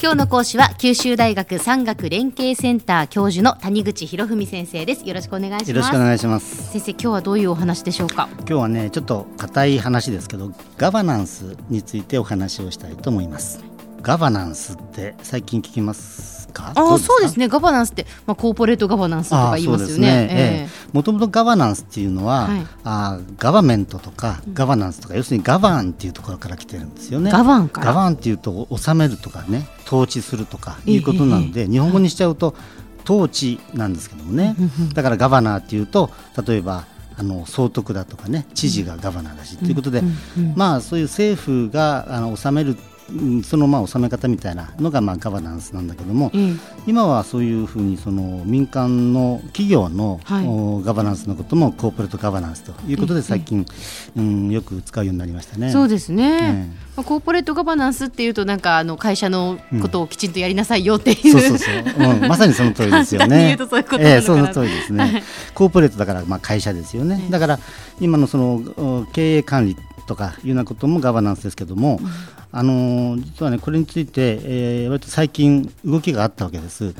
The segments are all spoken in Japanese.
今日の講師は九州大学産学連携センター教授の谷口博文先生です。よろしくお願いします。よろしくお願いします。先生今日はどういうお話でしょうか？今日はねちょっと硬い話ですけどガバナンスについてお話をしたいと思います。ガバナンスって最近聞きます？か？ああそうですねガバナンスって、まあ、コーポレートガバナンスとか言いますよね。もともとガバナンスっていうのは、はい、あガバメントとかガバナンスとか、うん、要するにガバンっていうところから来てるんですよね。ガバンガバンっていうと治めるとかね統治するとかいうことなので、日本語にしちゃうと、統治なんですけどもね、だからガバナーっていうと例えばあの総督だとかね知事がガバナーだしということで、まあそういう政府があの治めるそのまあ収め方みたいなのがまあガバナンスなんだけども、うん、今はそういうふうにその民間の企業の、はい、ガバナンスのこともコーポレートガバナンスということで最近、うん、よく使うようになりましたね。そうですね、まあ、コーポレートガバナンスっていうとなんかあの会社のことをきちんとやりなさいよっていう、そうそうそう、うん、まさにその通りですよね。そうえー、その通りですね。コーポレートだからまあ会社ですよね。だから今のその経営管理とかいうようなこともガバナンスですけども、あの実はねこれについて、えー、割と最近動きがあったわけです、はい、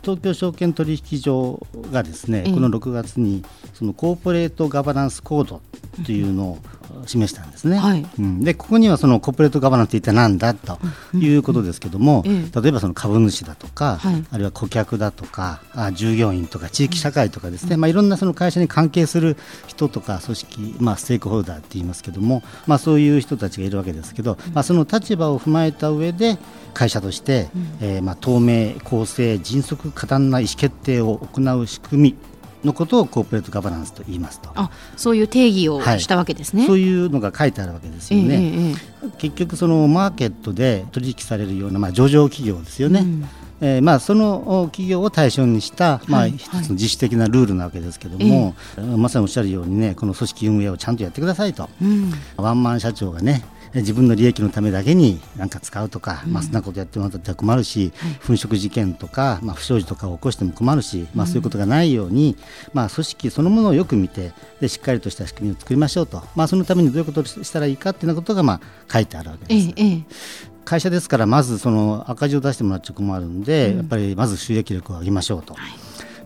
東京証券取引所がですね、この6月にそのコーポレートガバナンスコードというのを示したんですね、はい、うん、でここにはそのコーポレートガバナンスって一体何だということですけども、うん、例えばその株主だとか、はい、あるいは顧客だとかあ従業員とか地域社会とかですね、まあ、いろんなその会社に関係する人とか組織、まあ、ステークホルダーって言いますけども、まあ、そういう人たちがいるわけですけど、まあ、その立場を踏まえた上で会社として、うん、えー、まあ、透明公正迅速果断な意思決定を行う仕組みのことをコーポレートガバナンスと言いますと。あそういう定義をしたわけですね、はい、そういうのが書いてあるわけですよね、えーえー、結局そのマーケットで取引されるような、まあ、上場企業ですよね、うん。えーまあ、その企業を対象にした、まあ、一つの自主的なルールなわけですけども、はいまさにおっしゃるようにねこの組織運営をちゃんとやってくださいと、うん、ワンマン社長がね自分の利益のためだけに何か使うとか、うん、まあ、そんなことやってもらったら困るし、はい、粉飾事件とか、まあ、不祥事とかを起こしても困るし、まあ、そういうことがないように、まあ、組織そのものをよく見てでしっかりとした仕組みを作りましょうと、まあ、そのためにどういうことをしたらいいかっていうことが、まあ、書いてあるわけです。ええ会社ですからまずその赤字を出してもらっちゃ困るんで、うん、やっぱりまず収益力を上げましょうと、はい、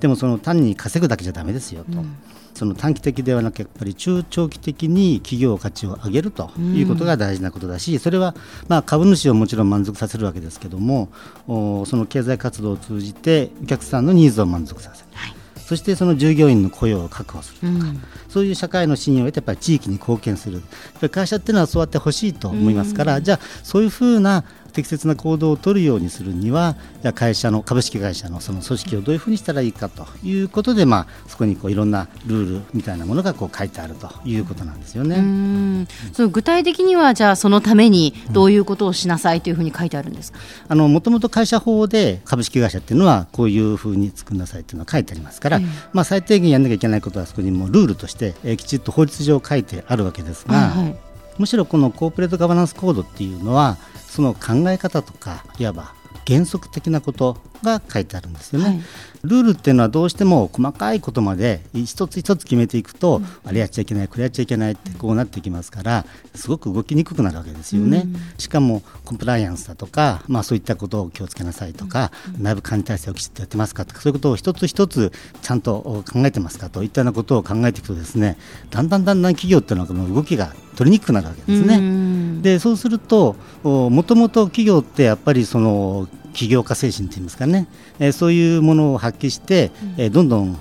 でもその単に稼ぐだけじゃだめですよと、うん、その短期的ではなくやっぱり中長期的に企業価値を上げるということが大事なことだし、それはまあ株主をもちろん満足させるわけですけどもその経済活動を通じてお客さんのニーズを満足させる。はい。そしてその従業員の雇用を確保するとか、うん、そういう社会の信用を得てやっぱり地域に貢献する。会社っていうのはそうやってほしいと思いますから、うん、じゃあそういうふうな適切な行動を取るようにするには会社の株式会社のその組織をどういうふうにしたらいいかということで、まあ、そこにこういろんなルールみたいなものがこう書いてあるということなんですよね。うんその具体的にはじゃあそのためにどういうことをしなさいというふうに書いてあるんですか、あのもともと会社法で株式会社っていうのはこういうふうに作んなさいっていうのは書いてありますから、まあ、最低限やんなきゃいけないことはそこにもルールとして、えー、きちっと法律上書いてあるわけですが。はいはいむしろこのコーポレートガバナンスコードっていうのはその考え方とかいわば原則的なことが書いてあるんですよね、はい、ルールっていうのはどうしても細かいことまで一つ一つ決めていくと、うん、あれやっちゃいけないこれやっちゃいけないってこうなってきますからすごく動きにくくなるわけですよね、うん、しかもコンプライアンスだとか、まあ、そういったことを気をつけなさいとか、うん、内部管理体制をきちっとやってますかとかそういうことを一つ一つちゃんと考えてますかといったようなことを考えていくとですねだんだんだんだん企業っていうのは動きが取りにくくなるわけですね。でそうするともともと企業ってやっぱりその起業家精神といいますかね、えー、そういうものを発揮して、うん、えー、どんどん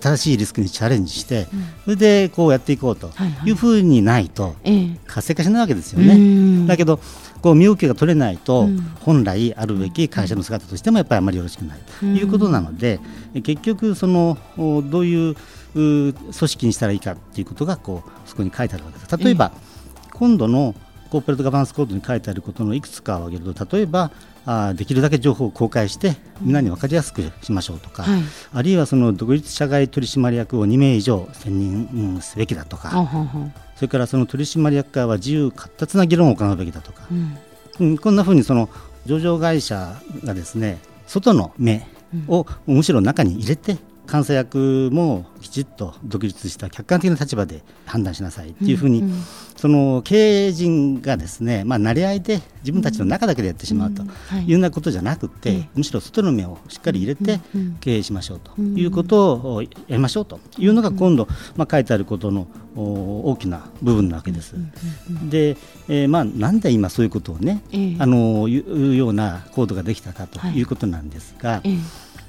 新しいリスクにチャレンジして、うん、それでこうやっていこうというふうにないと、活性化しないわけですよね。だけどこう身動きが取れないと、本来あるべき会社の姿としてもやっぱりあまりよろしくないということなので、結局そのどういう組織にしたらいいかということがこうそこに書いてあるわけです。例えば、今度のコーポレートガバナンスコードに書いてあることのいくつかを挙げると例えばあできるだけ情報を公開してみんなに分かりやすくしましょうとか、はい、あるいはその独立社外取締役を2名以上選任、すべきだとか、それからその取締役会は自由闊達な議論を行うべきだとか、うん、こんなふうにその上場会社がですね外の目をむしろ中に入れて監査役もきちっと独立した客観的な立場で判断しなさいっていうふうに、うんうん、その経営陣がですね、まあ、慣れ合いで自分たちの中だけでやってしまうとい。うようなことじゃなくて、むしろ外の目をしっかり入れて経営しましょうということをやりましょうというのが今度、まあ、書いてあることの大きな部分なわけです。で、えー、まあ、なんで今そういうことをね、あのいうようなコードができたかとい。うことなんですが、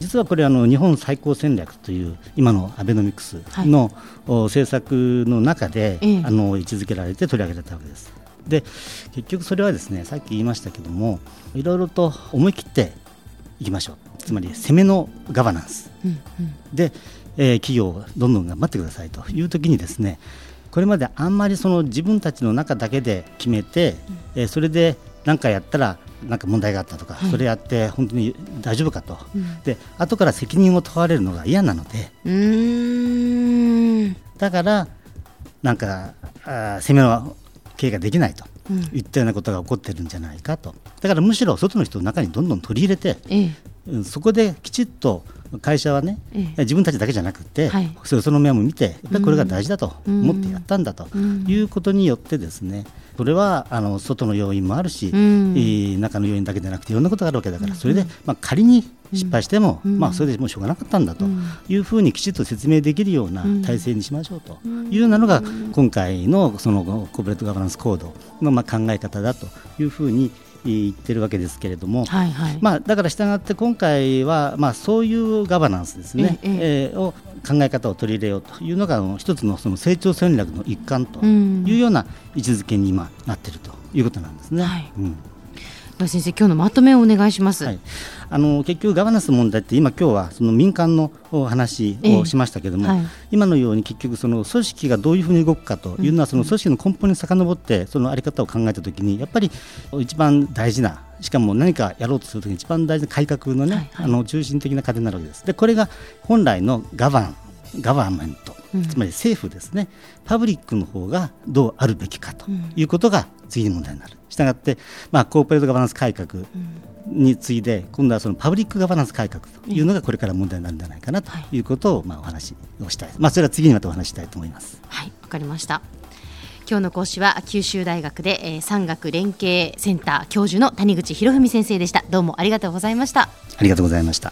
実はこれあの日本最高戦略という今のアベノミクスの、政策の中で、あの位置づけられて取り上げられたわけです。で結局それはですねさっき言いましたけどもいろいろと思い切っていきましょう。つまり攻めのガバナンス、うんうん、で、えー、企業をどんどん頑張ってくださいと。いう時にですねこれまであんまりその自分たちの中だけで決めて、えー、それで何かやったらなんか問題があったとか、はい、それやって本当に大丈夫かと、うん、で後から責任を問われるのが嫌なので。だからなんかあ攻めの経営ができないと。いったようなことが起こってるんじゃないかと。だからむしろ外の人の中にどんどん取り入れて、ええ、そこできちっと会社はね、ええ、自分たちだけじゃなくて、はい、その面も見てやっぱりこれが大事だと思ってやったんだということによってですね、それはあの外の要因もあるし、うん、中の要因だけでなくていろんなことがあるわけだから、それで、まあ、仮に失敗しても、まあ、それでもうしょうがなかったんだというふうにきちっと説明できるような体制にしましょうというようなのが今回のそのコーポレートガバナンスコードのまあ考え方だというふうに言ってるわけですけれども、はいはい、まあ、だから従って今回は、まあ、そういうガバナンスですね、ええー、を考え方を取り入れようというのが一つのその成長戦略の一環というような位置づけに今なっているということなんですね。はい、うん先生今日のまとめをお願いします、はい、あの結局ガバナンスの問題って今今日はその民間の話をしましたけれども、えーはい、今のように結局その組織がどういうふうに動くかというのはその組織の根本に遡ってその在り方を考えたときにやっぱり一番大事なしかも何かやろうとするときに一番大事な改革のね、はいはい、あの中心的な過程になるわけです。でこれが本来のガバンガバメント、つまり政府ですね、パブリックの方がどうあるべきかということが次に問題になる。したがって、まあ、コーポレートガバナンス改革に次いで、今度はそのパブリックガバナンス改革とい。うのがこれから問題になるんじゃないかなとい。うことを、まあ、お話をしたい、まあ、それは次にまたお話したいと思います。はいわかりました。今日の講師は九州大学で、えー、産学連携センター教授の谷口博文先生でした。どうもありがとうございました。ありがとうございました